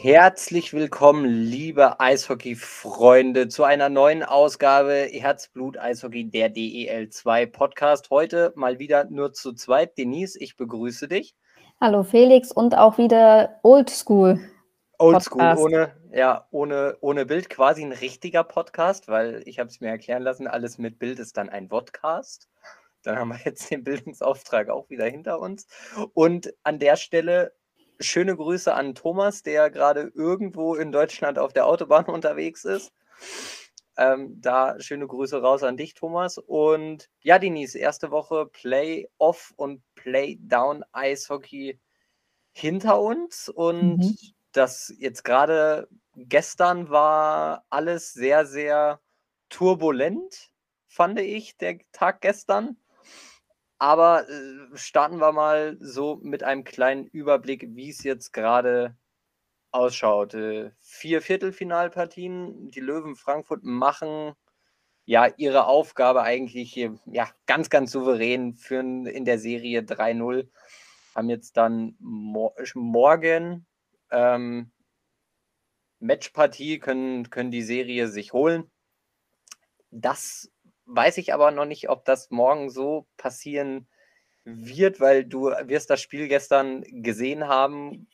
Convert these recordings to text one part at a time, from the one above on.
Herzlich willkommen, liebe Eishockey-Freunde, zu einer neuen Ausgabe Herzblut Eishockey, der DEL2 Podcast. Heute mal wieder nur zu zweit. Denise, ich begrüße dich. Hallo Felix und auch wieder Oldschool. Oldschool, ohne, ja, ohne, ohne Bild, quasi ein richtiger Podcast, weil ich habe es mir erklären lassen, alles mit Bild ist dann ein Podcast. Dann haben wir jetzt den Bildungsauftrag auch wieder hinter uns. Und an der Stelle schöne Grüße an Thomas, der gerade irgendwo in Deutschland auf der Autobahn unterwegs ist. Ähm, da schöne Grüße raus an dich, Thomas. Und ja, Denise, erste Woche Play-Off und Play-Down Eishockey hinter uns. Und mhm. das jetzt gerade gestern war alles sehr, sehr turbulent, fand ich, der Tag gestern. Aber äh, starten wir mal so mit einem kleinen Überblick, wie es jetzt gerade ausschaut. Äh, vier Viertelfinalpartien. Die Löwen Frankfurt machen ja ihre Aufgabe eigentlich ja, ganz, ganz souverän, führen in der Serie 3-0. Haben jetzt dann mor morgen ähm, Matchpartie, können, können die Serie sich holen. Das weiß ich aber noch nicht, ob das morgen so passieren wird, weil du wirst das Spiel gestern gesehen haben.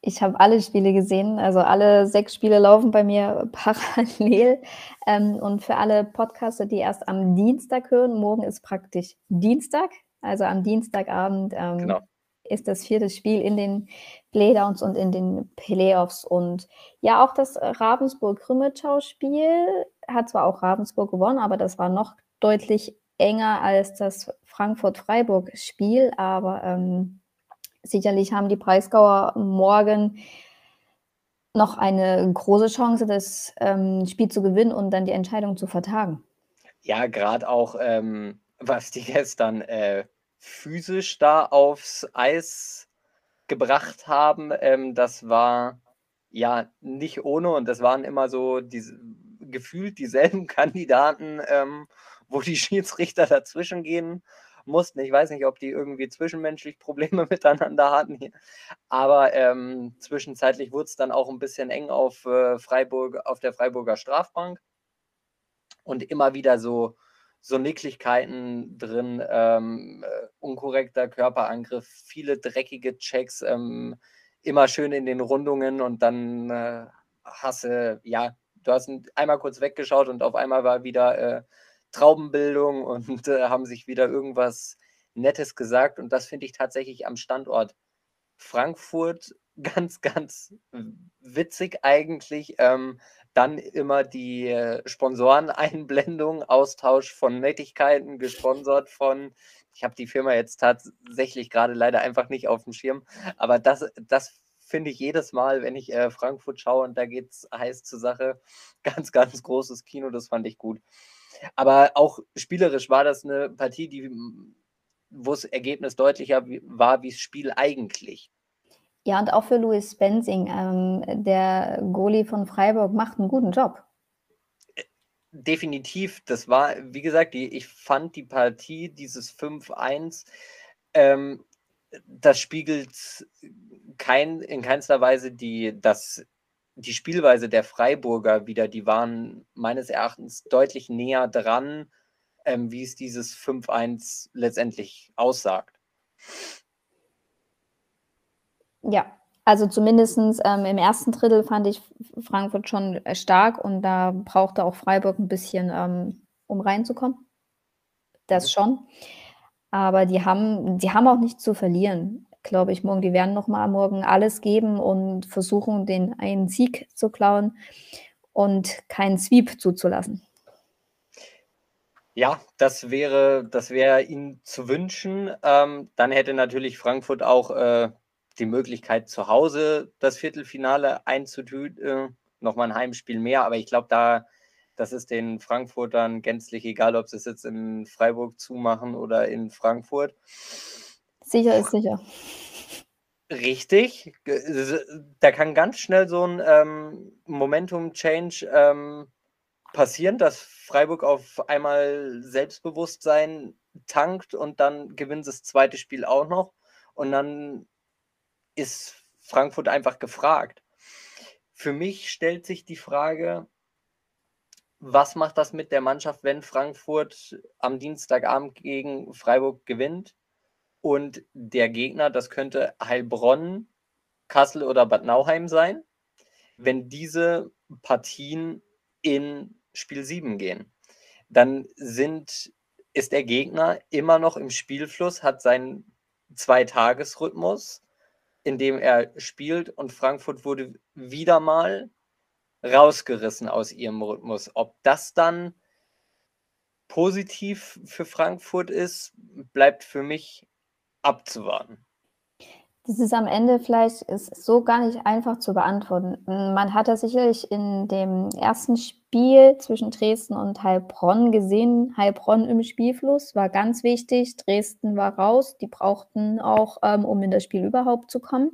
Ich habe alle Spiele gesehen, also alle sechs Spiele laufen bei mir parallel. Ähm, und für alle Podcaster, die erst am Dienstag hören, morgen ist praktisch Dienstag, also am Dienstagabend ähm, genau. ist das vierte Spiel in den Playdowns und in den Playoffs. Und ja, auch das Ravensburg-Krümetschau-Spiel hat zwar auch Ravensburg gewonnen, aber das war noch deutlich enger als das Frankfurt-Freiburg-Spiel. Aber ähm, sicherlich haben die Breisgauer morgen noch eine große Chance, das ähm, Spiel zu gewinnen und dann die Entscheidung zu vertagen. Ja, gerade auch, ähm, was die gestern äh, physisch da aufs Eis gebracht haben, ähm, das war ja nicht ohne und das waren immer so diese, gefühlt dieselben Kandidaten, ähm, wo die Schiedsrichter dazwischen gehen mussten. Ich weiß nicht, ob die irgendwie zwischenmenschlich Probleme miteinander hatten. Aber ähm, zwischenzeitlich wurde es dann auch ein bisschen eng auf äh, Freiburg, auf der Freiburger Strafbank. Und immer wieder so, so Nicklichkeiten drin, ähm, äh, unkorrekter Körperangriff, viele dreckige Checks, ähm, immer schön in den Rundungen und dann äh, hast du, ja, du hast einmal kurz weggeschaut und auf einmal war wieder äh, Traubenbildung und äh, haben sich wieder irgendwas Nettes gesagt. Und das finde ich tatsächlich am Standort Frankfurt ganz, ganz witzig eigentlich. Ähm, dann immer die äh, Sponsoreneinblendung, Austausch von Nettigkeiten, gesponsert von, ich habe die Firma jetzt tatsächlich gerade leider einfach nicht auf dem Schirm, aber das, das finde ich jedes Mal, wenn ich äh, Frankfurt schaue und da geht es heiß zur Sache, ganz, ganz großes Kino, das fand ich gut. Aber auch spielerisch war das eine Partie, die, wo das Ergebnis deutlicher war, wie das Spiel eigentlich. Ja, und auch für Louis Spenzing. Ähm, der Goalie von Freiburg macht einen guten Job. Definitiv. Das war, wie gesagt, die, ich fand die Partie, dieses 5-1, ähm, das spiegelt kein, in keinster Weise die, das die Spielweise der Freiburger wieder, die waren meines Erachtens deutlich näher dran, ähm, wie es dieses 5-1 letztendlich aussagt. Ja, also zumindest ähm, im ersten Drittel fand ich Frankfurt schon stark und da brauchte auch Freiburg ein bisschen, ähm, um reinzukommen. Das mhm. schon. Aber die haben, die haben auch nichts zu verlieren glaube ich, morgen. Die werden noch mal morgen alles geben und versuchen, den einen Sieg zu klauen und keinen Sweep zuzulassen. Ja, das wäre, das wäre ihnen zu wünschen. Ähm, dann hätte natürlich Frankfurt auch äh, die Möglichkeit, zu Hause das Viertelfinale einzutüten. Äh, Nochmal ein Heimspiel mehr, aber ich glaube, da, das ist den Frankfurtern gänzlich egal, ob sie es jetzt in Freiburg zumachen oder in Frankfurt. Sicher ist sicher. Richtig. Da kann ganz schnell so ein ähm, Momentum-Change ähm, passieren, dass Freiburg auf einmal Selbstbewusstsein tankt und dann gewinnt das zweite Spiel auch noch. Und dann ist Frankfurt einfach gefragt. für mich stellt sich die Frage, was macht das mit der Mannschaft, wenn Frankfurt am Dienstagabend gegen Freiburg gewinnt? Und der Gegner, das könnte Heilbronn, Kassel oder Bad Nauheim sein, wenn diese Partien in Spiel 7 gehen? Dann sind, ist der Gegner immer noch im Spielfluss, hat seinen Zweitagesrhythmus, in dem er spielt. Und Frankfurt wurde wieder mal rausgerissen aus ihrem Rhythmus. Ob das dann positiv für Frankfurt ist, bleibt für mich abzuwarten. Das ist am Ende vielleicht ist so gar nicht einfach zu beantworten. Man hat das sicherlich in dem ersten Spiel zwischen Dresden und Heilbronn gesehen. Heilbronn im Spielfluss war ganz wichtig. Dresden war raus. Die brauchten auch, ähm, um in das Spiel überhaupt zu kommen.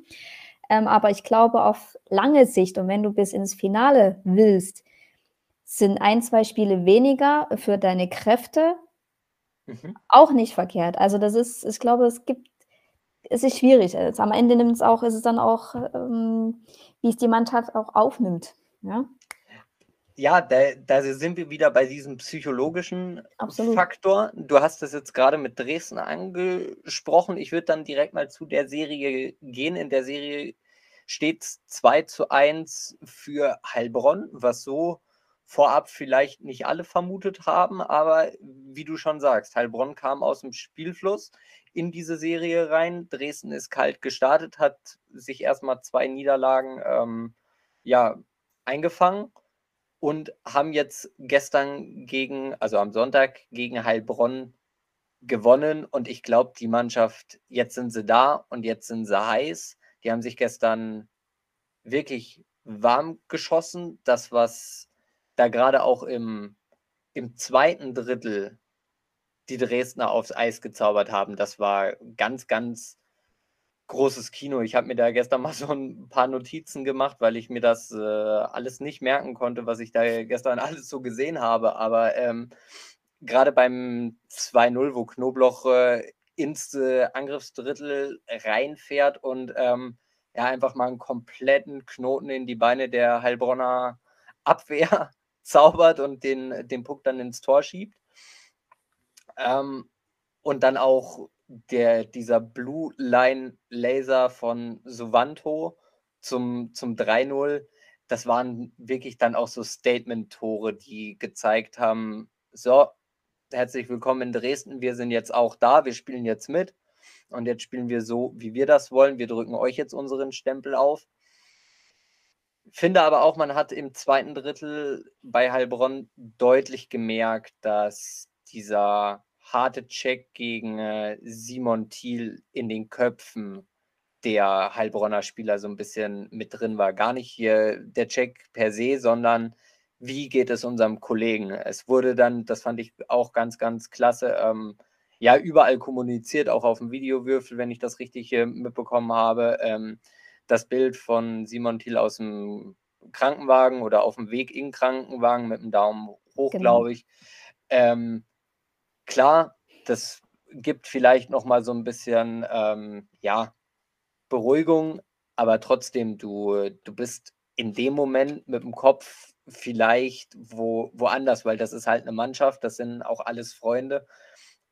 Ähm, aber ich glaube, auf lange Sicht und wenn du bis ins Finale willst, sind ein, zwei Spiele weniger für deine Kräfte mhm. auch nicht verkehrt. Also das ist, ich glaube, es gibt, es ist schwierig. Also am Ende nimmt es auch, ist es dann auch, ähm, wie es die Mannschaft auch aufnimmt. Ja, ja da, da sind wir wieder bei diesem psychologischen Absolut. Faktor. Du hast das jetzt gerade mit Dresden angesprochen. Ich würde dann direkt mal zu der Serie gehen. In der Serie steht 2 zu 1 für Heilbronn, was so vorab vielleicht nicht alle vermutet haben, aber wie du schon sagst, Heilbronn kam aus dem Spielfluss in diese Serie rein. Dresden ist kalt gestartet, hat sich erstmal zwei Niederlagen ähm, ja, eingefangen und haben jetzt gestern gegen, also am Sonntag gegen Heilbronn gewonnen. Und ich glaube, die Mannschaft, jetzt sind sie da und jetzt sind sie heiß. Die haben sich gestern wirklich warm geschossen. Das, was da gerade auch im, im zweiten Drittel die Dresdner aufs Eis gezaubert haben, das war ganz, ganz großes Kino. Ich habe mir da gestern mal so ein paar Notizen gemacht, weil ich mir das äh, alles nicht merken konnte, was ich da gestern alles so gesehen habe. Aber ähm, gerade beim 2-0, wo Knobloch äh, ins äh, Angriffsdrittel reinfährt und ähm, ja, einfach mal einen kompletten Knoten in die Beine der Heilbronner Abwehr zaubert und den, den Puck dann ins Tor schiebt. Ähm, und dann auch der, dieser Blue Line Laser von Suvanto zum, zum 3-0, das waren wirklich dann auch so Statement-Tore, die gezeigt haben, so, herzlich willkommen in Dresden, wir sind jetzt auch da, wir spielen jetzt mit. Und jetzt spielen wir so, wie wir das wollen. Wir drücken euch jetzt unseren Stempel auf. Finde aber auch, man hat im zweiten Drittel bei Heilbronn deutlich gemerkt, dass dieser harte Check gegen äh, Simon Thiel in den Köpfen der Heilbronner Spieler so ein bisschen mit drin war. Gar nicht hier der Check per se, sondern wie geht es unserem Kollegen? Es wurde dann, das fand ich auch ganz, ganz klasse, ähm, ja, überall kommuniziert, auch auf dem Videowürfel, wenn ich das richtig hier mitbekommen habe. Ähm, das Bild von Simon Thiel aus dem Krankenwagen oder auf dem Weg in Krankenwagen mit dem Daumen hoch, genau. glaube ich. Ähm, klar, das gibt vielleicht noch mal so ein bisschen, ähm, ja, Beruhigung, aber trotzdem, du, du bist in dem Moment mit dem Kopf vielleicht wo, woanders, weil das ist halt eine Mannschaft, das sind auch alles Freunde.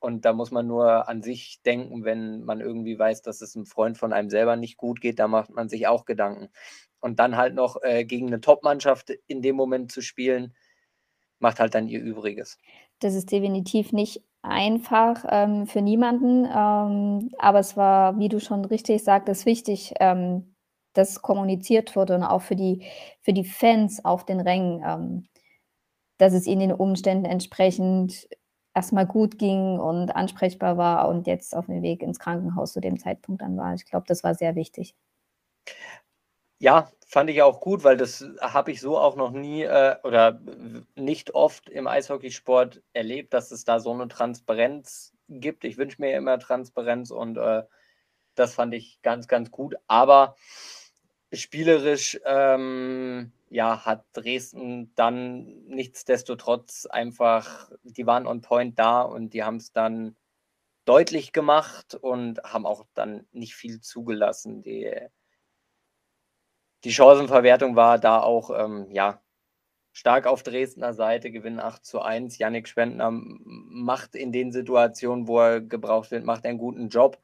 Und da muss man nur an sich denken, wenn man irgendwie weiß, dass es einem Freund von einem selber nicht gut geht, da macht man sich auch Gedanken. Und dann halt noch äh, gegen eine Top-Mannschaft in dem Moment zu spielen, macht halt dann ihr Übriges. Das ist definitiv nicht einfach ähm, für niemanden, ähm, aber es war, wie du schon richtig sagtest, wichtig, ähm, dass kommuniziert wurde und auch für die, für die Fans auf den Rängen, ähm, dass es ihnen den Umständen entsprechend erstmal gut ging und ansprechbar war und jetzt auf dem Weg ins Krankenhaus zu dem Zeitpunkt dann war. Ich glaube, das war sehr wichtig. Ja, fand ich auch gut, weil das habe ich so auch noch nie äh, oder nicht oft im Eishockeysport erlebt, dass es da so eine Transparenz gibt. Ich wünsche mir immer Transparenz und äh, das fand ich ganz, ganz gut. Aber spielerisch ähm, ja, hat Dresden dann nichtsdestotrotz einfach, die waren on point da und die haben es dann deutlich gemacht und haben auch dann nicht viel zugelassen. Die die Chancenverwertung war da auch, ähm, ja, stark auf Dresdner Seite, Gewinn 8 zu 1. Yannick Spendner macht in den Situationen, wo er gebraucht wird, macht einen guten Job.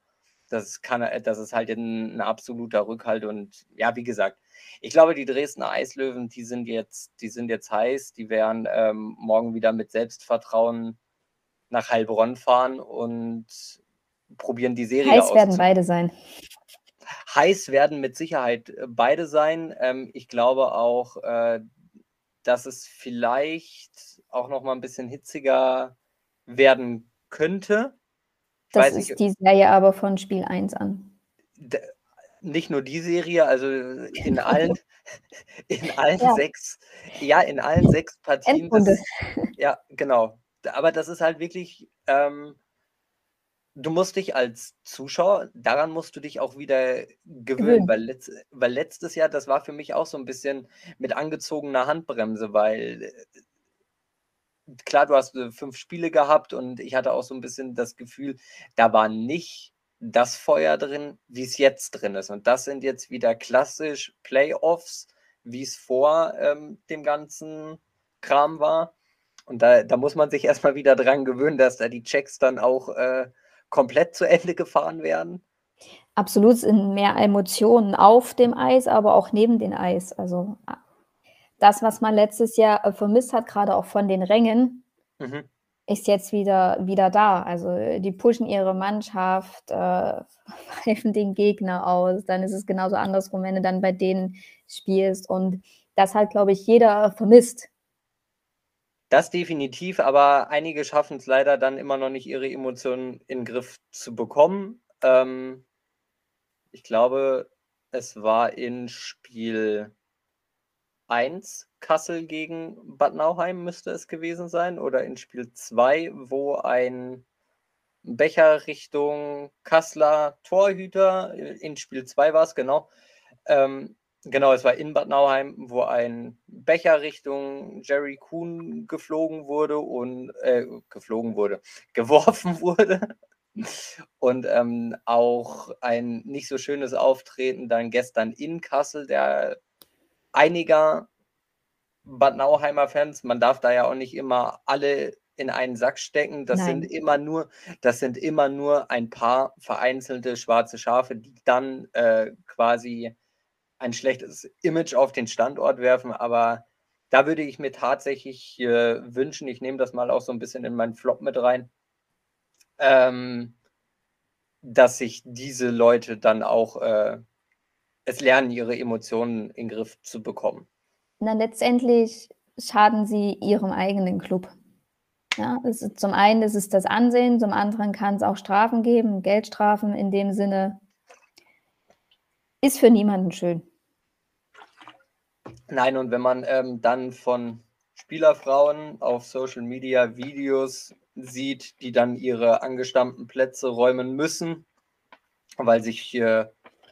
Das, kann, das ist halt ein, ein absoluter Rückhalt. Und ja, wie gesagt, ich glaube, die Dresdner Eislöwen, die sind jetzt, die sind jetzt heiß. Die werden ähm, morgen wieder mit Selbstvertrauen nach Heilbronn fahren und probieren die Serie Heiß werden beide sein. Heiß werden mit Sicherheit äh, beide sein. Ähm, ich glaube auch, äh, dass es vielleicht auch noch mal ein bisschen hitziger werden könnte. Das Weiß ist ich, die Serie aber von Spiel 1 an. Nicht nur die Serie, also in allen, in allen ja. sechs, ja, in allen sechs Partien. Das, ja, genau. Aber das ist halt wirklich, ähm, du musst dich als Zuschauer, daran musst du dich auch wieder gewöhnen, weil, letzt, weil letztes Jahr, das war für mich auch so ein bisschen mit angezogener Handbremse, weil äh, klar, du hast äh, fünf Spiele gehabt und ich hatte auch so ein bisschen das Gefühl, da war nicht das Feuer drin, wie es jetzt drin ist. Und das sind jetzt wieder klassisch Playoffs, wie es vor ähm, dem ganzen Kram war. Und da, da muss man sich erstmal wieder dran gewöhnen, dass da die Checks dann auch äh, komplett zu Ende gefahren werden? Absolut, sind mehr Emotionen auf dem Eis, aber auch neben dem Eis. Also das, was man letztes Jahr äh, vermisst hat, gerade auch von den Rängen, mhm. ist jetzt wieder, wieder da. Also die pushen ihre Mannschaft, äh, pfeifen den Gegner aus. Dann ist es genauso andersrum, wenn du dann bei denen spielst. Und das hat, glaube ich, jeder vermisst. Das definitiv, aber einige schaffen es leider dann immer noch nicht, ihre Emotionen in den Griff zu bekommen. Ähm, ich glaube, es war in Spiel 1 Kassel gegen Bad Nauheim müsste es gewesen sein oder in Spiel 2, wo ein Becher Richtung Kasseler Torhüter, in Spiel 2 war es genau, ähm, Genau, es war in Bad Nauheim, wo ein Becher Richtung Jerry Kuhn geflogen wurde und äh, geflogen wurde, geworfen wurde. Und ähm, auch ein nicht so schönes Auftreten dann gestern in Kassel, der einiger Bad Nauheimer Fans, man darf da ja auch nicht immer alle in einen Sack stecken. Das Nein. sind immer nur, das sind immer nur ein paar vereinzelte schwarze Schafe, die dann äh, quasi ein schlechtes Image auf den Standort werfen, aber da würde ich mir tatsächlich äh, wünschen, ich nehme das mal auch so ein bisschen in meinen Flop mit rein, ähm, dass sich diese Leute dann auch äh, es lernen, ihre Emotionen in den Griff zu bekommen. Na, letztendlich schaden sie ihrem eigenen Club. Ja, ist, zum einen ist es das Ansehen, zum anderen kann es auch Strafen geben, Geldstrafen in dem Sinne. Ist für niemanden schön. Nein, und wenn man ähm, dann von Spielerfrauen auf Social Media Videos sieht, die dann ihre angestammten Plätze räumen müssen, weil sich äh,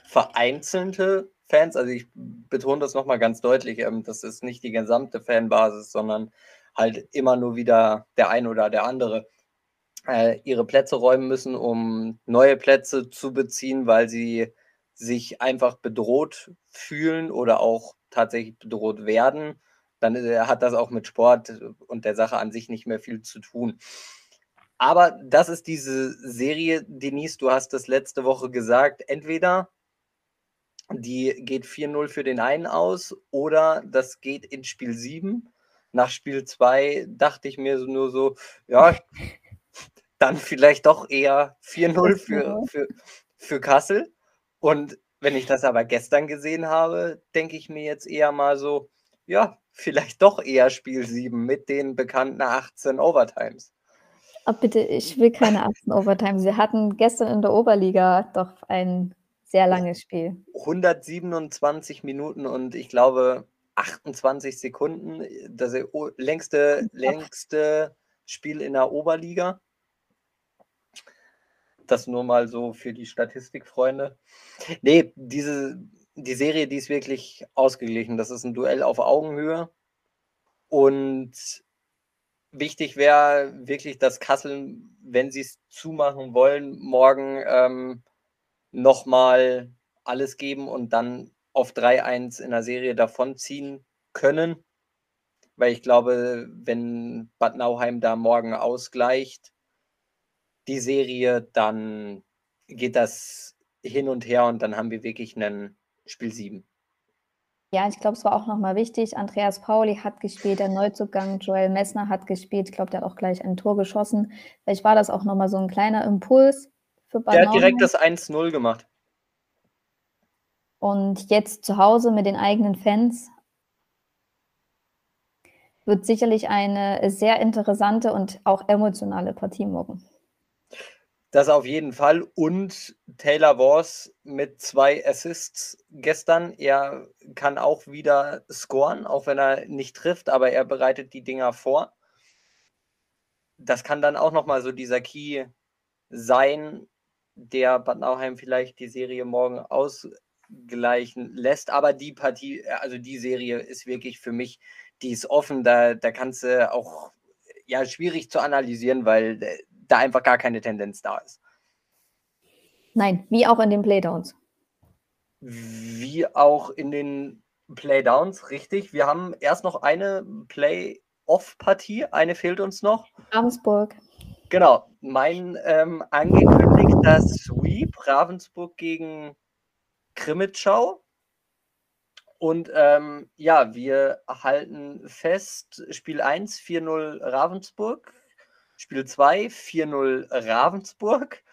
vereinzelte Fans, also ich betone das nochmal ganz deutlich, ähm, das ist nicht die gesamte Fanbasis, sondern halt immer nur wieder der ein oder der andere, äh, ihre Plätze räumen müssen, um neue Plätze zu beziehen, weil sie sich einfach bedroht fühlen oder auch tatsächlich bedroht werden, dann äh, hat das auch mit Sport und der Sache an sich nicht mehr viel zu tun. Aber das ist diese Serie, Denise, du hast das letzte Woche gesagt, entweder die geht 4-0 für den einen aus oder das geht in Spiel 7. Nach Spiel 2 dachte ich mir nur so, ja, dann vielleicht doch eher 4-0 für, für, für Kassel. Und wenn ich das aber gestern gesehen habe, denke ich mir jetzt eher mal so, ja, vielleicht doch eher Spiel 7 mit den bekannten 18 Overtimes. Oh, bitte, ich will keine 18 Overtimes. Wir hatten gestern in der Oberliga doch ein sehr langes Spiel. 127 Minuten und ich glaube 28 Sekunden. Das längste, längste Spiel in der Oberliga. Das nur mal so für die Statistikfreunde. Nee, diese, die Serie, die ist wirklich ausgeglichen. Das ist ein Duell auf Augenhöhe. Und wichtig wäre wirklich, dass Kassel, wenn sie es zumachen wollen, morgen ähm, nochmal alles geben und dann auf 3-1 in der Serie davonziehen können. Weil ich glaube, wenn Bad Nauheim da morgen ausgleicht, die Serie, dann geht das hin und her und dann haben wir wirklich einen Spiel 7. Ja, ich glaube, es war auch nochmal wichtig. Andreas Pauli hat gespielt, der Neuzugang Joel Messner hat gespielt. Ich glaube, der hat auch gleich ein Tor geschossen. Vielleicht war das auch nochmal so ein kleiner Impuls für Bad Der hat direkt das 1-0 gemacht. Und jetzt zu Hause mit den eigenen Fans wird sicherlich eine sehr interessante und auch emotionale Partie morgen. Das auf jeden Fall. Und Taylor Wars mit zwei Assists gestern. Er kann auch wieder scoren, auch wenn er nicht trifft, aber er bereitet die Dinger vor. Das kann dann auch nochmal so dieser Key sein, der Bad Nauheim vielleicht die Serie morgen ausgleichen lässt. Aber die Partie, also die Serie ist wirklich für mich, die ist offen. Da, da kannst du auch ja schwierig zu analysieren, weil da einfach gar keine Tendenz da ist. Nein, wie auch in den Playdowns. Wie auch in den Playdowns, richtig. Wir haben erst noch eine Play-Off-Partie, eine fehlt uns noch. Ravensburg. Genau, mein ähm, angekündigter Sweep, Ravensburg gegen Krimitschau. Und ähm, ja, wir halten fest, Spiel 1 4-0 Ravensburg, Spiel 2 4-0 Ravensburg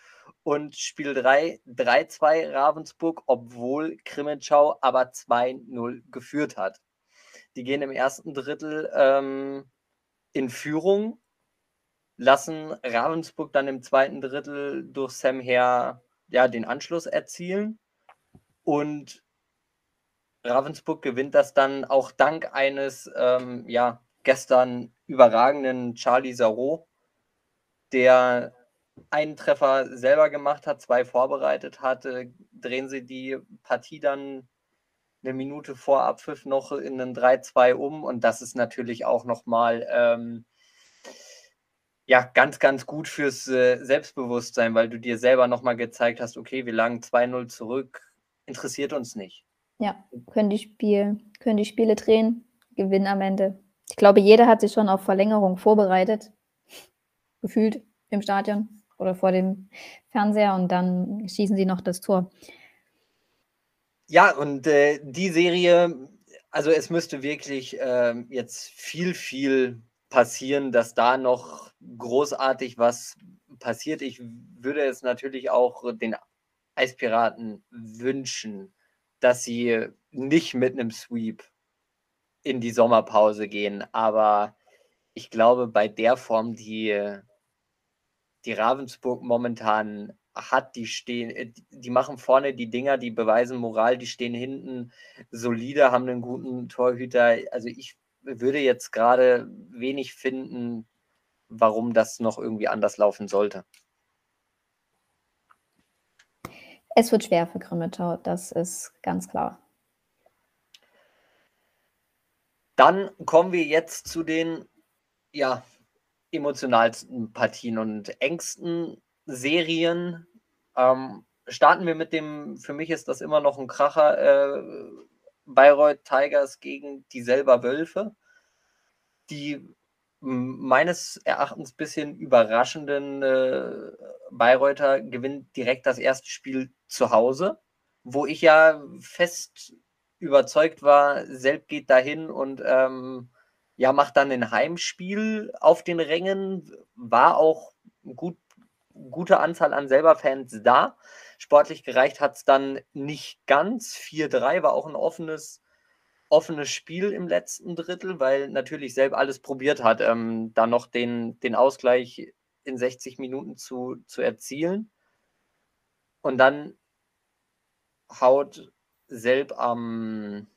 und Spiel 3 3-2 Ravensburg, obwohl Krimitschau aber 2-0 geführt hat. Die gehen im ersten Drittel ähm, in Führung, lassen Ravensburg dann im zweiten Drittel durch Sam Herr ja, den Anschluss erzielen und Ravensburg gewinnt das dann auch dank eines ähm, ja, gestern überragenden Charlie Sarot, der einen Treffer selber gemacht hat, zwei vorbereitet hatte, drehen sie die Partie dann eine Minute vor Abpfiff noch in einen 3-2 um und das ist natürlich auch nochmal ähm, ja, ganz, ganz gut fürs äh, Selbstbewusstsein, weil du dir selber nochmal gezeigt hast, okay, wir lagen 2-0 zurück, interessiert uns nicht. Ja, können die, Spiel, können die Spiele drehen, gewinnen am Ende. Ich glaube, jeder hat sich schon auf Verlängerung vorbereitet, gefühlt im Stadion oder vor dem Fernseher und dann schießen sie noch das Tor. Ja, und äh, die Serie, also es müsste wirklich äh, jetzt viel, viel passieren, dass da noch großartig was passiert. Ich würde es natürlich auch den Eispiraten wünschen, dass sie nicht mit einem Sweep in die Sommerpause gehen. Aber ich glaube, bei der Form, die die Ravensburg momentan hat, die stehen, äh, die machen vorne die Dinger, die beweisen Moral, die stehen hinten solide, haben einen guten Torhüter. Also ich würde jetzt gerade wenig finden, warum das noch irgendwie anders laufen sollte. Es wird schwer für Grimmitschau, das ist ganz klar. Dann kommen wir jetzt zu den ja, emotionalsten Partien und engsten Serien. Ähm, starten wir mit dem, für mich ist das immer noch ein Kracher, äh, Bayreuth Tigers gegen die selber Wölfe, die meines Erachtens ein bisschen überraschenden äh, Bayreuther gewinnt direkt das erste Spiel zu Hause, wo ich ja fest überzeugt war, Selb geht dahin und ähm, ja, macht dann ein Heimspiel auf den Rängen, war auch gut, gute Anzahl an selber Fans da. Sportlich gereicht hat es dann nicht ganz. 4-3 war auch ein offenes, offenes Spiel im letzten Drittel, weil natürlich selber alles probiert hat, ähm, da noch den, den Ausgleich in 60 Minuten zu, zu erzielen. Und dann haut Selb am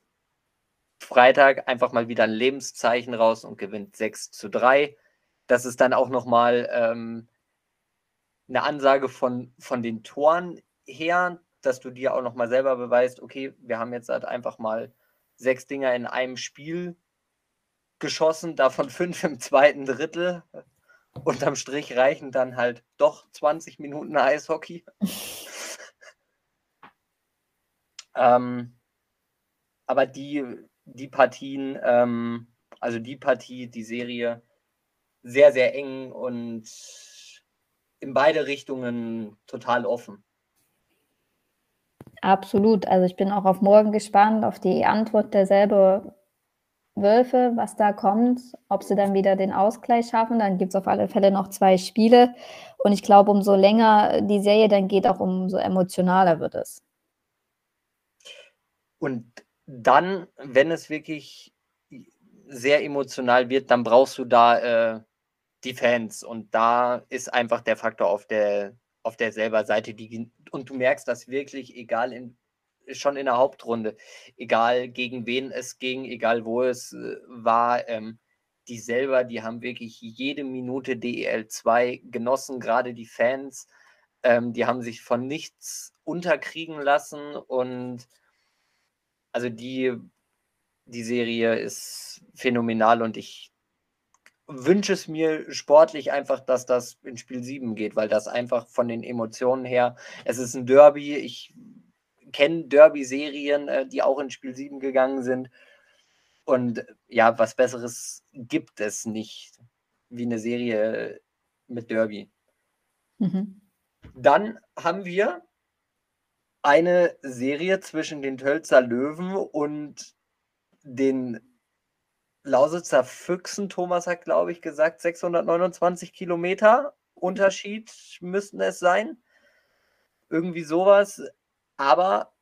Freitag einfach mal wieder ein Lebenszeichen raus und gewinnt 6 zu 3. Das ist dann auch nochmal ähm, eine Ansage von, von den Toren her, dass du dir auch nochmal selber beweist, okay, wir haben jetzt halt einfach mal sechs Dinger in einem Spiel geschossen, davon fünf im zweiten Drittel. Unterm Strich reichen dann halt doch 20 Minuten Eishockey. ähm, aber die, die Partien, ähm, also die Partie, die Serie, sehr, sehr eng und in beide Richtungen total offen. Absolut. Also ich bin auch auf morgen gespannt, auf die Antwort derselbe Wölfe, was da kommt, ob sie dann wieder den Ausgleich schaffen. Dann gibt es auf alle Fälle noch zwei Spiele. Und ich glaube, umso länger die Serie dann geht, auch umso emotionaler wird es. Und dann, wenn es wirklich sehr emotional wird, dann brauchst du da äh, die Fans. Und da ist einfach der Faktor auf der, auf der selber Seite. Die, und du merkst das wirklich, egal in schon in der Hauptrunde, egal gegen wen es ging, egal wo es äh, war, ähm, die selber, die haben wirklich jede Minute DEL2 genossen, gerade die Fans, ähm, die haben sich von nichts unterkriegen lassen und also die, die Serie ist phänomenal und ich wünsche es mir sportlich einfach, dass das in Spiel 7 geht, weil das einfach von den Emotionen her, es ist ein Derby, ich kenne Derby-Serien, äh, die auch in Spiel 7 gegangen sind. Und ja, was Besseres gibt es nicht wie eine Serie mit Derby. Mhm. Dann haben wir eine Serie zwischen den Tölzer Löwen und den Lausitzer Füchsen. Thomas hat, glaube ich, gesagt, 629 Kilometer Unterschied müssten es sein. Irgendwie sowas aber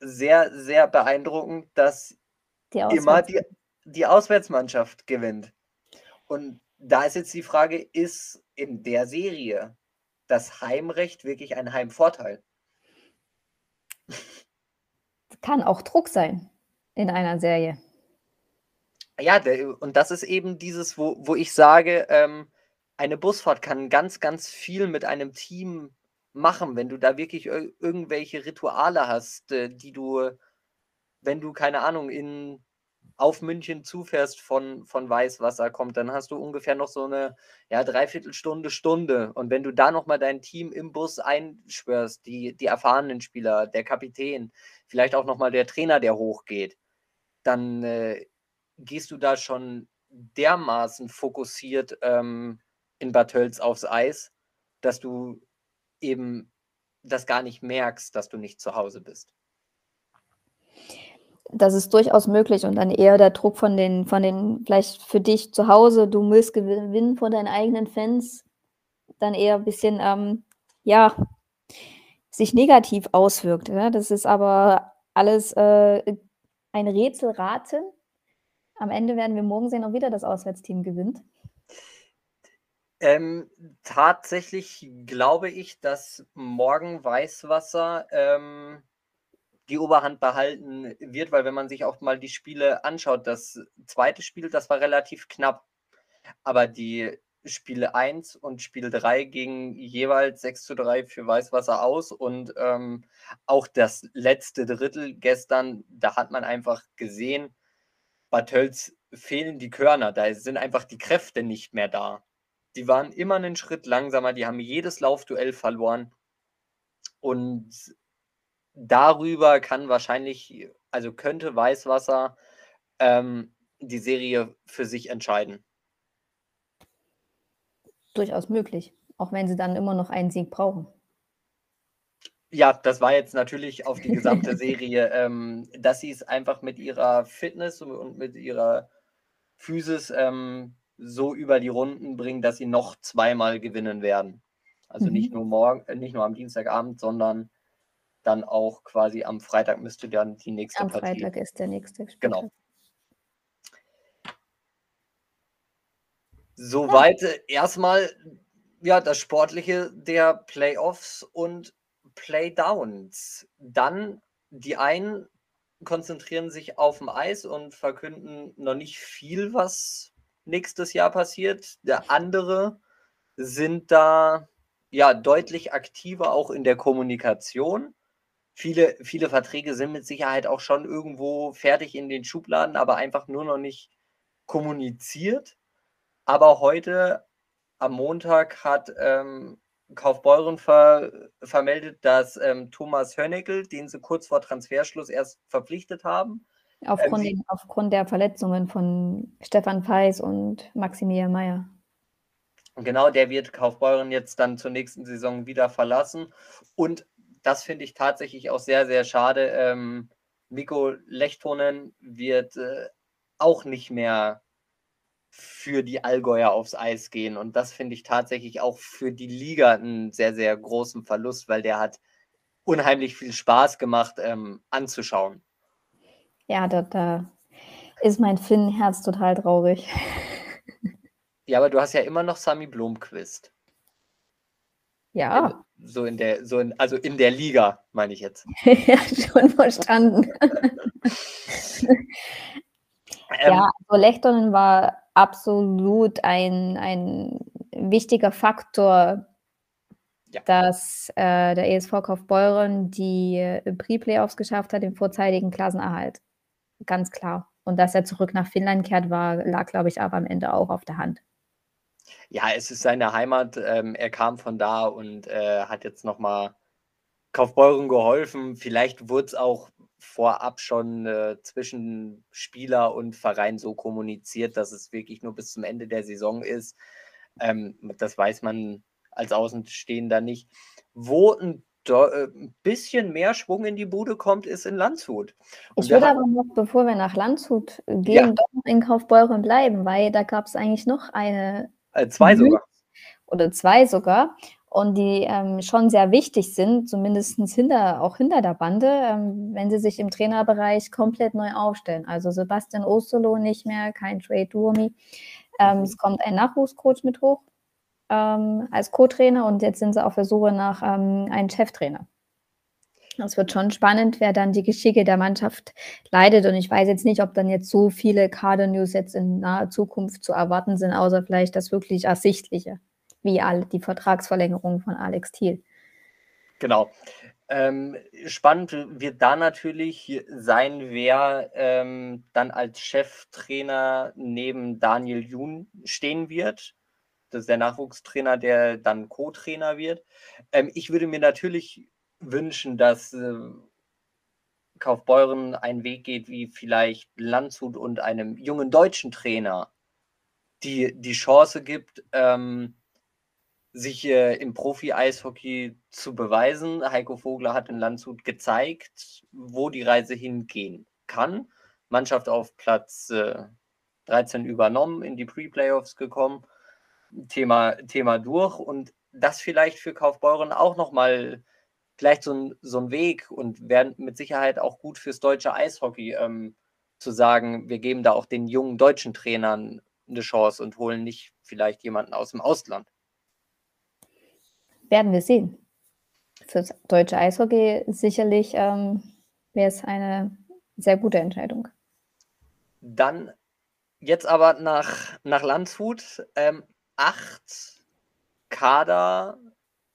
sehr, sehr beeindruckend, dass die immer die, die Auswärtsmannschaft gewinnt. Und da ist jetzt die Frage, ist in der Serie das Heimrecht wirklich ein Heimvorteil? Kann auch Druck sein in einer Serie. Ja, und das ist eben dieses, wo, wo ich sage, ähm, eine Busfahrt kann ganz, ganz viel mit einem Team machen, wenn du da wirklich ir irgendwelche Rituale hast, äh, die du, wenn du, keine Ahnung, in auf München zufährst von, von Weißwasser kommt, dann hast du ungefähr noch so eine ja, Dreiviertelstunde, Stunde. Und wenn du da nochmal dein Team im Bus einschwörst, die, die erfahrenen Spieler, der Kapitän, vielleicht auch nochmal der Trainer, der hochgeht, dann äh, gehst du da schon dermaßen fokussiert ähm, in Bad Tölz aufs Eis, dass du eben das gar nicht merkst, dass du nicht zu Hause bist. Das ist durchaus möglich und dann eher der Druck von den, von den, vielleicht für dich zu Hause, du musst gewinnen von deinen eigenen Fans, dann eher ein bisschen, ähm, ja, sich negativ auswirkt. Ja? Das ist aber alles äh, ein Rätselraten. Am Ende werden wir morgen sehen, ob wieder das Auswärtsteam gewinnt. Ähm, tatsächlich glaube ich, dass morgen Weißwasser ähm, die Oberhand behalten wird, weil wenn man sich auch mal die Spiele anschaut, das zweite Spiel, das war relativ knapp, aber die Spiele 1 und Spiel 3 gingen jeweils 6 zu 3 für Weißwasser aus und ähm, auch das letzte Drittel gestern, da hat man einfach gesehen, Bad Tölz fehlen die Körner, da sind einfach die Kräfte nicht mehr da. Die waren immer einen Schritt langsamer, die haben jedes Laufduell verloren. Und darüber kann wahrscheinlich, also könnte Weißwasser ähm, die Serie für sich entscheiden. Durchaus möglich, auch wenn sie dann immer noch einen Sieg brauchen. Ja, das war jetzt natürlich auf die gesamte Serie, ähm, dass sie es einfach mit ihrer Fitness und mit ihrer Physis ähm, so über die Runden bringen, dass sie noch zweimal gewinnen werden. Also mhm. nicht nur morgen, äh, nicht nur am Dienstagabend, sondern dann auch quasi am Freitag müsste dann die nächste am Partie. Am Freitag ist der nächste Spieltag. Genau. Soweit ja. erstmal ja das Sportliche der Playoffs und Playdowns. Dann die einen konzentrieren sich auf dem Eis und verkünden noch nicht viel, was nächstes Jahr passiert. Der andere sind da ja deutlich aktiver auch in der Kommunikation. Viele, viele Verträge sind mit Sicherheit auch schon irgendwo fertig in den Schubladen, aber einfach nur noch nicht kommuniziert. Aber heute am Montag hat ähm, Kaufbeuren ver vermeldet, dass ähm, Thomas Hönneckel, den sie kurz vor Transferschluss erst verpflichtet haben. Aufgrund, ähm, aufgrund der Verletzungen von Stefan Feis und Maximilian Meyer. Genau, der wird Kaufbeuren jetzt dann zur nächsten Saison wieder verlassen. Und das finde ich tatsächlich auch sehr, sehr schade. Ähm, Mikko Lechtonen wird äh, auch nicht mehr für die Allgäuer aufs Eis gehen. Und das finde ich tatsächlich auch für die Liga einen sehr, sehr großen Verlust, weil der hat unheimlich viel Spaß gemacht ähm, anzuschauen. Ja, da, da ist mein Finnenherz total traurig. Ja, aber du hast ja immer noch Sami Blomqvist. Ja. So in der, so in, also in der Liga, meine ich jetzt. ja, schon verstanden. ähm, ja, also Lechtonen war absolut ein, ein wichtiger Faktor, ja. dass äh, der ESV Kaufbeuren die äh, Pre-Playoffs geschafft hat, den vorzeitigen Klassenerhalt. Ganz klar. Und dass er zurück nach Finnland kehrt, war, lag, glaube ich, aber am Ende auch auf der Hand. Ja, es ist seine Heimat. Ähm, er kam von da und äh, hat jetzt nochmal Kaufbeuren geholfen. Vielleicht wurde es auch vorab schon äh, zwischen Spieler und Verein so kommuniziert, dass es wirklich nur bis zum Ende der Saison ist. Ähm, das weiß man als Außenstehender nicht. Wo ein, äh, ein, bisschen mehr Schwung in die Bude kommt, ist in Landshut. Und ich würde aber noch, bevor wir nach Landshut gehen, ja. doch in Kaufbeuren bleiben, weil da gab es eigentlich noch eine. Äh, zwei sogar. Oder zwei sogar und die ähm, schon sehr wichtig sind, zumindest hinter, auch hinter der Bande, ähm, wenn sie sich im Trainerbereich komplett neu aufstellen. Also Sebastian Osterloh nicht mehr, kein Trade Duomi. Ähm, es kommt ein Nachwuchscoach mit hoch ähm, als Co-Trainer und jetzt sind sie auf der Suche nach ähm, einem Cheftrainer. Es wird schon spannend, wer dann die Geschicke der Mannschaft leidet. Und ich weiß jetzt nicht, ob dann jetzt so viele Kader-News jetzt in naher Zukunft zu erwarten sind, außer vielleicht das wirklich Ersichtliche wie die Vertragsverlängerung von Alex Thiel. Genau. Ähm, spannend wird da natürlich sein, wer ähm, dann als Cheftrainer neben Daniel Jun stehen wird. Das ist der Nachwuchstrainer, der dann Co-Trainer wird. Ähm, ich würde mir natürlich wünschen, dass äh, Kaufbeuren einen Weg geht, wie vielleicht Landshut und einem jungen deutschen Trainer die die Chance gibt, ähm, sich äh, im Profi-Eishockey zu beweisen. Heiko Vogler hat in Landshut gezeigt, wo die Reise hingehen kann. Mannschaft auf Platz äh, 13 übernommen, in die Pre-Playoffs gekommen. Thema, Thema durch und das vielleicht für Kaufbeuren auch nochmal vielleicht so ein, so ein Weg und wäre mit Sicherheit auch gut fürs deutsche Eishockey ähm, zu sagen, wir geben da auch den jungen deutschen Trainern eine Chance und holen nicht vielleicht jemanden aus dem Ausland werden wir sehen. Für das deutsche Eishockey sicherlich ähm, wäre es eine sehr gute Entscheidung. Dann jetzt aber nach, nach Landshut. Ähm, acht Kader,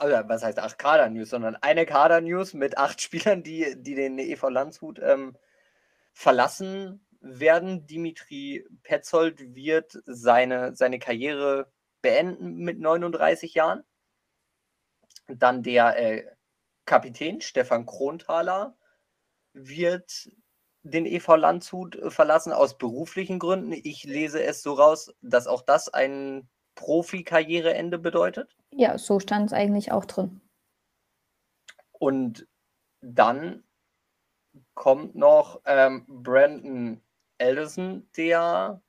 oder was heißt acht Kader-News, sondern eine Kader-News mit acht Spielern, die, die den EV Landshut ähm, verlassen werden. Dimitri Petzold wird seine, seine Karriere beenden mit 39 Jahren. Dann der äh, Kapitän Stefan Kronthaler wird den EV Landshut verlassen aus beruflichen Gründen. Ich lese es so raus, dass auch das ein Profikarriereende bedeutet. Ja, so stand es eigentlich auch drin. Und dann kommt noch ähm, Brandon Alderson, der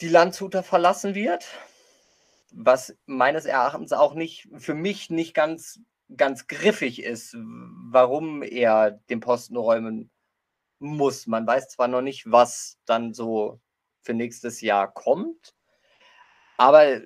die Landshuter verlassen wird was meines Erachtens auch nicht für mich nicht ganz, ganz griffig ist, warum er den Posten räumen muss. Man weiß zwar noch nicht, was dann so für nächstes Jahr kommt, aber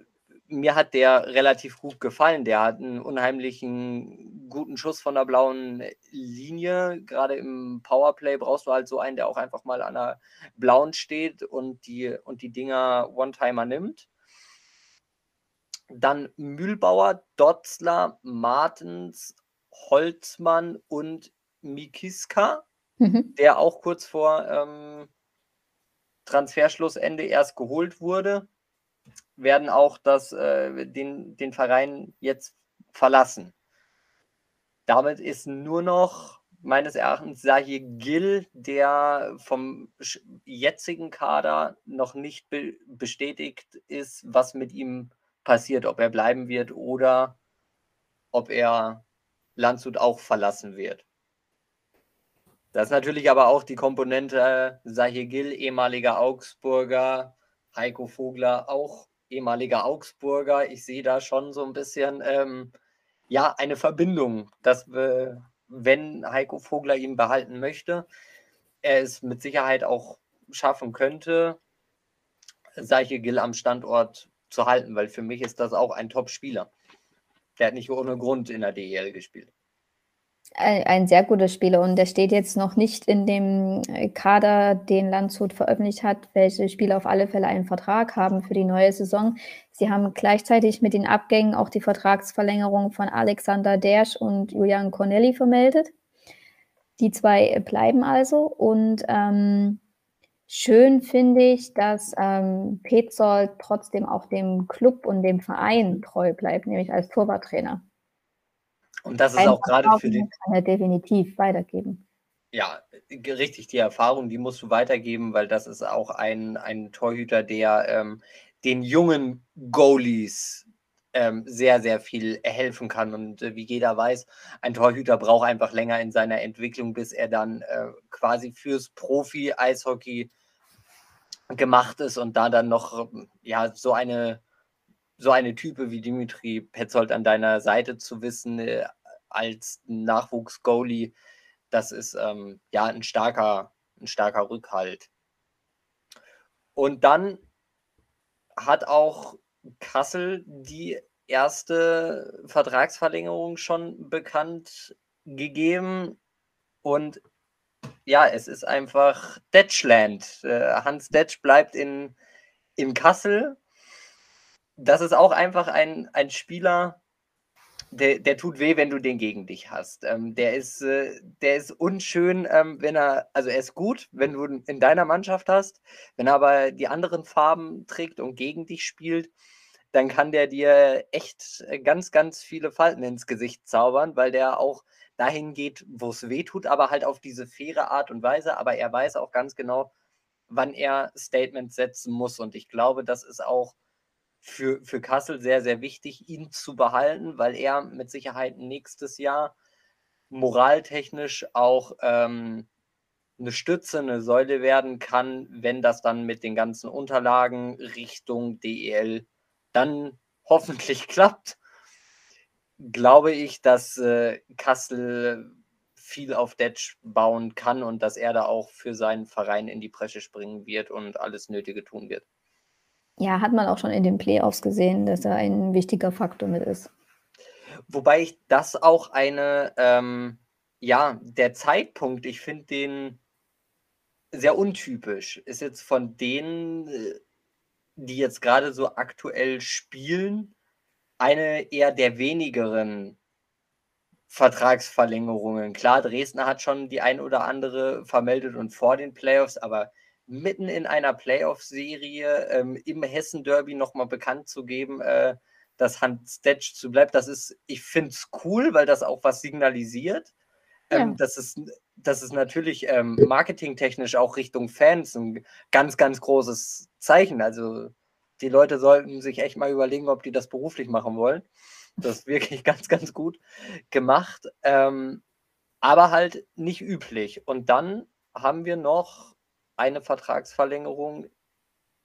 mir hat der relativ gut gefallen. Der hat einen unheimlichen guten Schuss von der blauen Linie. Gerade im Powerplay brauchst du halt so einen, der auch einfach mal an der blauen steht und die, und die Dinger One-Timer nimmt. Dann Mühlbauer, Dotzler, Martens, Holzmann und Mikiska, mhm. der auch kurz vor ähm, Transferschlussende erst geholt wurde. Werden auch das, äh, den, den Verein jetzt verlassen. Damit ist nur noch meines Erachtens Sahir Gill, der vom jetzigen Kader noch nicht be bestätigt ist, was mit ihm passiert, ob er bleiben wird oder ob er Landshut auch verlassen wird. Das ist natürlich aber auch die Komponente Sahir Gill, ehemaliger Augsburger, Heiko Vogler, auch ehemaliger Augsburger. Ich sehe da schon so ein bisschen ähm, ja eine Verbindung, dass wir, wenn Heiko Vogler ihn behalten möchte, er es mit Sicherheit auch schaffen könnte, Seiche Gill am Standort zu halten, weil für mich ist das auch ein Top-Spieler. Der hat nicht ohne Grund in der DEL gespielt. Ein, sehr guter Spieler und der steht jetzt noch nicht in dem äh, Kader, den Landshut veröffentlicht hat, welche Spieler auf alle Fälle einen Vertrag haben für die neue Saison. Sie haben gleichzeitig mit den Abgängen auch die Vertragsverlängerung von Alexander Dersch und Julian Cornelli vermeldet. Die zwei bleiben also und ähm, schön finde ich, dass ähm, Petzold trotzdem auch dem Club und dem Verein treu bleibt, nämlich als Torwarttrainer. Und das ist Ein auch gerade für den. Kann er definitiv weitergeben. Ja, richtig, die Erfahrung, die musst du weitergeben, weil das ist auch ein, ein Torhüter, der ähm, den jungen Goalies ähm, sehr, sehr viel helfen kann. Und äh, wie jeder weiß, ein Torhüter braucht einfach länger in seiner Entwicklung, bis er dann äh, quasi fürs Profi-Eishockey gemacht ist und da dann noch ja so eine so eine Type wie Dimitri Petzold an deiner Seite zu wissen, äh, als Nachwuchs-Goalie, das ist ähm, ja ein starker, ein starker Rückhalt. Und dann hat auch Kassel die erste Vertragsverlängerung schon bekannt gegeben. Und ja, es ist einfach Detschland. Äh, Hans Detsch bleibt in, in Kassel das ist auch einfach ein, ein Spieler, der, der tut weh, wenn du den gegen dich hast. Ähm, der, ist, äh, der ist unschön, ähm, wenn er, also er ist gut, wenn du in deiner Mannschaft hast, wenn er aber die anderen Farben trägt und gegen dich spielt, dann kann der dir echt ganz, ganz viele Falten ins Gesicht zaubern, weil der auch dahin geht, wo es weh tut, aber halt auf diese faire Art und Weise. Aber er weiß auch ganz genau, wann er Statements setzen muss. Und ich glaube, das ist auch für, für Kassel sehr, sehr wichtig, ihn zu behalten, weil er mit Sicherheit nächstes Jahr moraltechnisch auch ähm, eine Stütze, eine Säule werden kann, wenn das dann mit den ganzen Unterlagen Richtung DEL dann hoffentlich klappt. Glaube ich, dass äh, Kassel viel auf Detsch bauen kann und dass er da auch für seinen Verein in die Bresche springen wird und alles Nötige tun wird. Ja, hat man auch schon in den Playoffs gesehen, dass er ein wichtiger Faktor mit ist. Wobei ich das auch eine, ähm, ja, der Zeitpunkt, ich finde den sehr untypisch. Ist jetzt von denen, äh, die jetzt gerade so aktuell spielen, eine eher der wenigeren Vertragsverlängerungen. Klar, Dresden hat schon die ein oder andere vermeldet und vor den Playoffs, aber mitten in einer Playoff-Serie ähm, im Hessen-Derby nochmal bekannt zu geben, äh, dass Hans Stetsch zu bleibt. Das ist, ich finde es cool, weil das auch was signalisiert. Ähm, ja. das, ist, das ist natürlich ähm, marketingtechnisch auch Richtung Fans ein ganz, ganz großes Zeichen. Also die Leute sollten sich echt mal überlegen, ob die das beruflich machen wollen. Das ist wirklich ganz, ganz gut gemacht. Ähm, aber halt nicht üblich. Und dann haben wir noch eine Vertragsverlängerung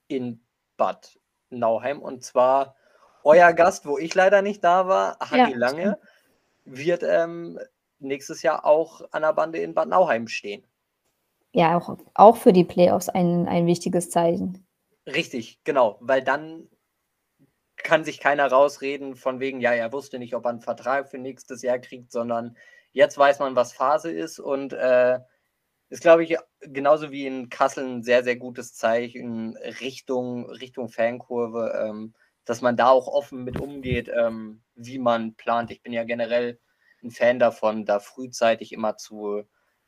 in Bad Nauheim und zwar euer Gast, wo ich leider nicht da war, Hagi ja, Lange, wird ähm, nächstes Jahr auch an der Bande in Bad Nauheim stehen. Ja, auch, auch für die Playoffs ein, ein wichtiges Zeichen. Richtig, genau, weil dann kann sich keiner rausreden von wegen, ja, er wusste nicht, ob er einen Vertrag für nächstes Jahr kriegt, sondern jetzt weiß man, was Phase ist und äh, ist, glaube ich, genauso wie in Kassel ein sehr, sehr gutes Zeichen Richtung, Richtung Fankurve, ähm, dass man da auch offen mit umgeht, ähm, wie man plant. Ich bin ja generell ein Fan davon, da frühzeitig immer zu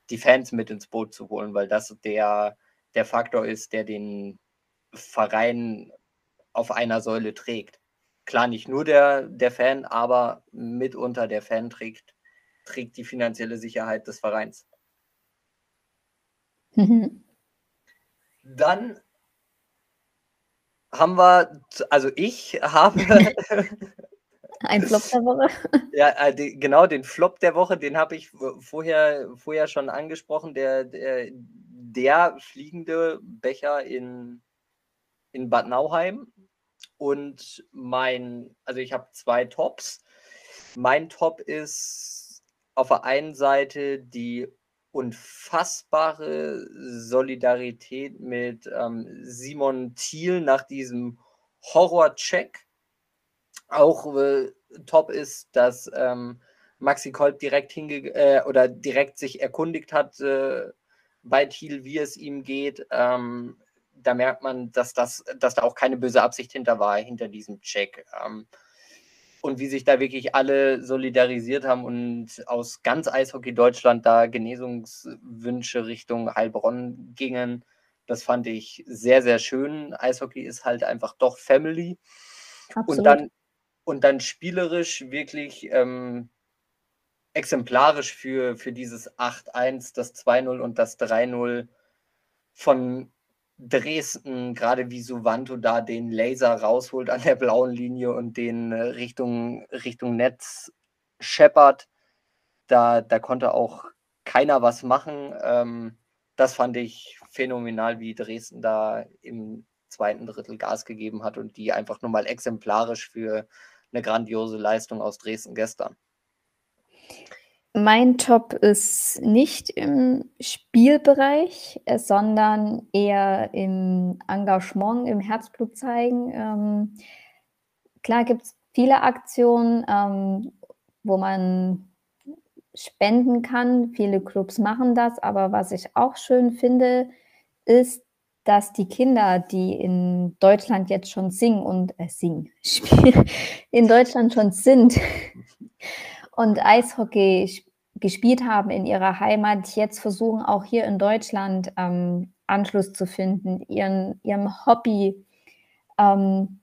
die Fans mit ins Boot zu holen, weil das der, der Faktor ist, der den Verein auf einer Säule trägt. Klar, nicht nur der, der Fan, aber mitunter der Fan trägt, trägt die finanzielle Sicherheit des Vereins. Mhm. Dann haben wir, also ich habe. Ein Flop der Woche. Ja, äh, die, genau, den Flop der Woche, den habe ich vorher, vorher schon angesprochen. Der, der, der fliegende Becher in, in Bad Nauheim. Und mein, also ich habe zwei Tops. Mein Top ist auf der einen Seite die unfassbare Solidarität mit ähm, Simon Thiel nach diesem Horror-Check. Auch äh, top ist, dass ähm, Maxi Kolb direkt hinge äh, oder direkt sich erkundigt hat äh, bei Thiel, wie es ihm geht. Ähm, da merkt man, dass, das, dass da auch keine böse Absicht hinter war, hinter diesem Check. Und wie sich da wirklich alle solidarisiert haben und aus ganz Eishockey Deutschland da Genesungswünsche Richtung Heilbronn gingen. Das fand ich sehr, sehr schön. Eishockey ist halt einfach doch Family. Absolut. Und dann, und dann spielerisch wirklich ähm, exemplarisch für, für dieses 8-1, das 2-0 und das 3-0 von Dresden, gerade wie Suvanto da den Laser rausholt an der blauen Linie und den äh, Richtung, Richtung Netz scheppert. Da, da konnte auch keiner was machen. Ähm, das fand ich phänomenal, wie Dresden da im zweiten Drittel Gas gegeben hat und die einfach nur mal exemplarisch für eine grandiose Leistung aus Dresden gestern. Mein Top ist nicht im Spielbereich, äh, sondern eher im Engagement, im Herzblut zeigen. Ähm, klar gibt's viele Aktionen, ähm, wo man spenden kann. Viele Clubs machen das, aber was ich auch schön finde, ist, dass die Kinder, die in Deutschland jetzt schon singen und äh, singen, in Deutschland schon sind und Eishockey gespielt haben in ihrer Heimat, jetzt versuchen auch hier in Deutschland ähm, Anschluss zu finden, ihren, ihrem Hobby ähm,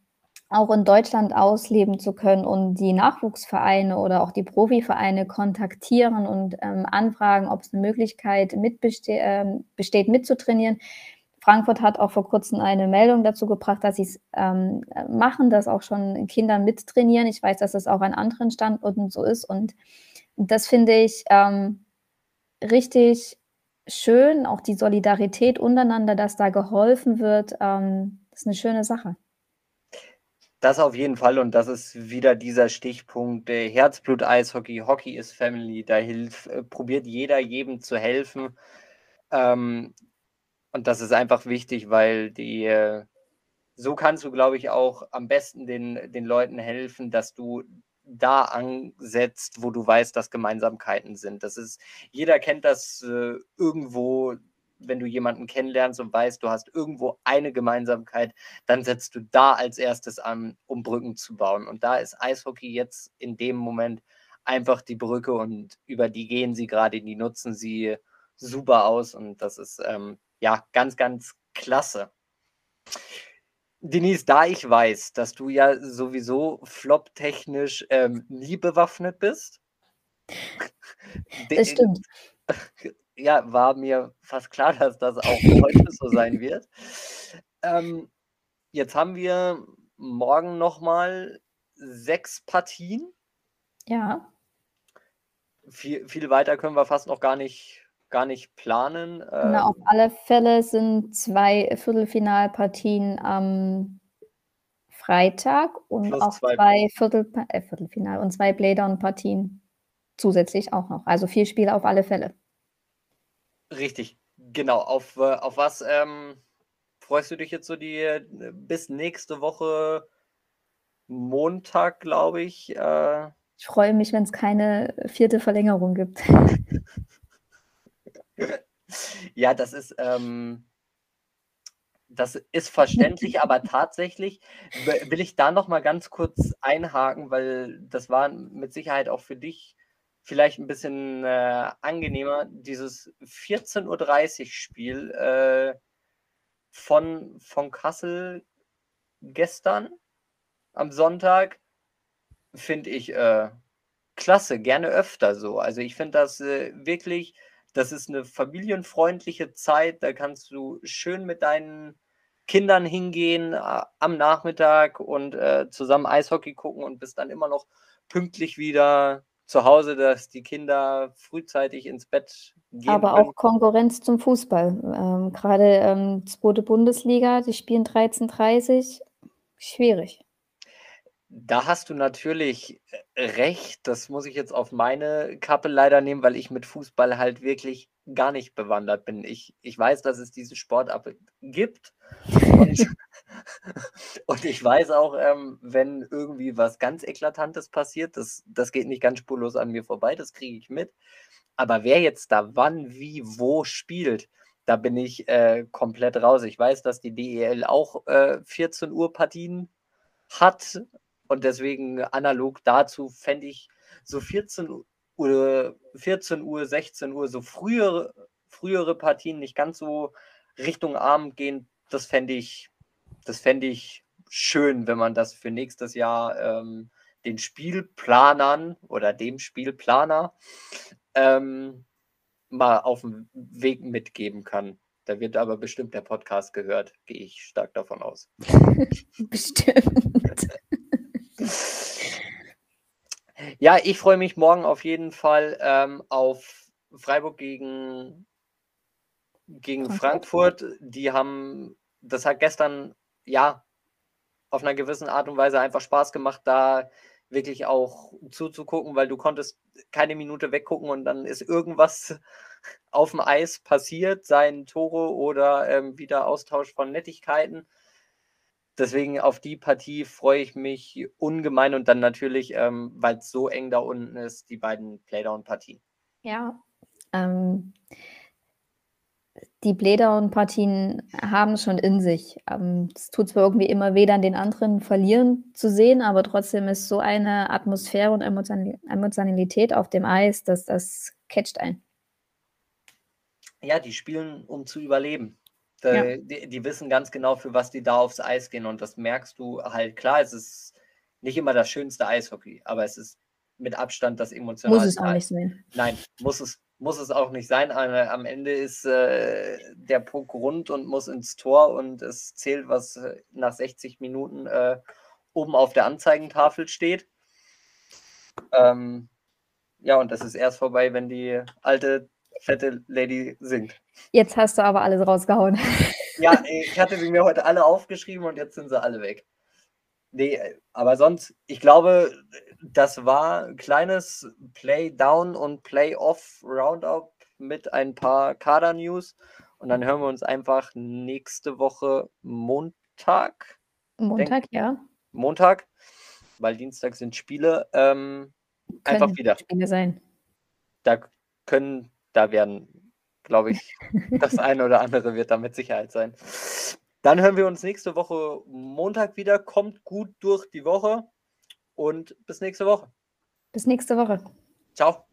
auch in Deutschland ausleben zu können und die Nachwuchsvereine oder auch die Profivereine kontaktieren und ähm, anfragen, ob es eine Möglichkeit ähm, besteht, mitzutrainieren. Frankfurt hat auch vor kurzem eine Meldung dazu gebracht, dass sie es ähm, machen, dass auch schon Kinder mittrainieren. Ich weiß, dass das auch an anderen Standorten so ist. Und das finde ich ähm, richtig schön, auch die Solidarität untereinander, dass da geholfen wird. Ähm, das ist eine schöne Sache. Das auf jeden Fall und das ist wieder dieser Stichpunkt äh, Herzblut-Eishockey, Hockey ist Family, da hilft, äh, probiert jeder jedem zu helfen. Ähm, und das ist einfach wichtig, weil die, äh, so kannst du, glaube ich, auch am besten den, den Leuten helfen, dass du da ansetzt, wo du weißt, dass Gemeinsamkeiten sind. Das ist, jeder kennt das äh, irgendwo, wenn du jemanden kennenlernst und weißt, du hast irgendwo eine Gemeinsamkeit, dann setzt du da als erstes an, um Brücken zu bauen. Und da ist Eishockey jetzt in dem Moment einfach die Brücke und über die gehen sie gerade, die nutzen sie super aus und das ist ähm, ja, ganz, ganz klasse. Denise, da ich weiß, dass du ja sowieso flop-technisch ähm, nie bewaffnet bist. Das stimmt. Ja, war mir fast klar, dass das auch heute so sein wird. Ähm, jetzt haben wir morgen nochmal sechs Partien. Ja. Viel, viel weiter können wir fast noch gar nicht gar nicht planen. Na, auf alle Fälle sind zwei Viertelfinalpartien am Freitag und auch zwei, zwei Viertel, äh, Viertelfinal und zwei Playdown-Partien zusätzlich auch noch. Also vier Spiele auf alle Fälle. Richtig, genau. Auf, äh, auf was ähm, freust du dich jetzt so die äh, bis nächste Woche Montag, glaube ich? Äh... Ich freue mich, wenn es keine vierte Verlängerung gibt. Ja, das ist, ähm, das ist verständlich, aber tatsächlich will ich da noch mal ganz kurz einhaken, weil das war mit Sicherheit auch für dich vielleicht ein bisschen äh, angenehmer, dieses 14:30 Spiel äh, von, von Kassel gestern am Sonntag finde ich äh, klasse, gerne öfter so. Also ich finde das äh, wirklich, das ist eine familienfreundliche Zeit, da kannst du schön mit deinen Kindern hingehen äh, am Nachmittag und äh, zusammen Eishockey gucken und bist dann immer noch pünktlich wieder zu Hause, dass die Kinder frühzeitig ins Bett gehen. Aber können. auch Konkurrenz zum Fußball. Ähm, Gerade ähm, zweite Bundesliga, die spielen 13:30 schwierig. Da hast du natürlich äh, recht. Das muss ich jetzt auf meine Kappe leider nehmen, weil ich mit Fußball halt wirklich gar nicht bewandert bin. Ich, ich weiß, dass es diese Sportart gibt. Und, und ich weiß auch, ähm, wenn irgendwie was ganz Eklatantes passiert, das, das geht nicht ganz spurlos an mir vorbei, das kriege ich mit. Aber wer jetzt da wann, wie, wo spielt, da bin ich äh, komplett raus. Ich weiß, dass die DEL auch äh, 14 Uhr Partien hat und deswegen analog dazu fände ich so 14 Uhr, 14 Uhr, 16 Uhr, so frühere, frühere Partien nicht ganz so Richtung Abend gehen, das fände ich, das fände ich schön, wenn man das für nächstes Jahr ähm, den Spielplanern oder dem Spielplaner ähm, mal auf dem Weg mitgeben kann. Da wird aber bestimmt der Podcast gehört, gehe ich stark davon aus. bestimmt. Ja, ich freue mich morgen auf jeden Fall ähm, auf Freiburg gegen, gegen Frankfurt. Die haben, das hat gestern, ja, auf einer gewissen Art und Weise einfach Spaß gemacht, da wirklich auch zuzugucken, weil du konntest keine Minute weggucken und dann ist irgendwas auf dem Eis passiert, seien Tore oder ähm, wieder Austausch von Nettigkeiten. Deswegen auf die Partie freue ich mich ungemein und dann natürlich, ähm, weil es so eng da unten ist, die beiden Playdown-Partien. Ja, ähm, die Playdown-Partien haben es schon in sich. Ähm, es tut zwar irgendwie immer weh, dann den anderen verlieren zu sehen, aber trotzdem ist so eine Atmosphäre und Emotionalität auf dem Eis, dass das catcht ein. Ja, die spielen, um zu überleben. Da, ja. die, die, wissen ganz genau, für was die da aufs Eis gehen. Und das merkst du halt klar. Es ist nicht immer das schönste Eishockey, aber es ist mit Abstand das emotionalste. Muss es auch nicht sein. Nein, muss es, muss es auch nicht sein. Am Ende ist äh, der Puck rund und muss ins Tor und es zählt, was äh, nach 60 Minuten äh, oben auf der Anzeigentafel steht. Ähm, ja, und das ist erst vorbei, wenn die alte fette Lady singt. Jetzt hast du aber alles rausgehauen. Ja, ich hatte sie mir heute alle aufgeschrieben und jetzt sind sie alle weg. Nee, aber sonst, ich glaube, das war ein kleines Play-Down und Play-Off-Roundup mit ein paar Kader-News. Und dann hören wir uns einfach nächste Woche Montag. Montag, ja. Montag, weil Dienstag sind Spiele. Ähm, einfach wieder. Spiele sein. Da können da werden, glaube ich, das eine oder andere wird da mit Sicherheit sein. Dann hören wir uns nächste Woche Montag wieder. Kommt gut durch die Woche und bis nächste Woche. Bis nächste Woche. Ciao.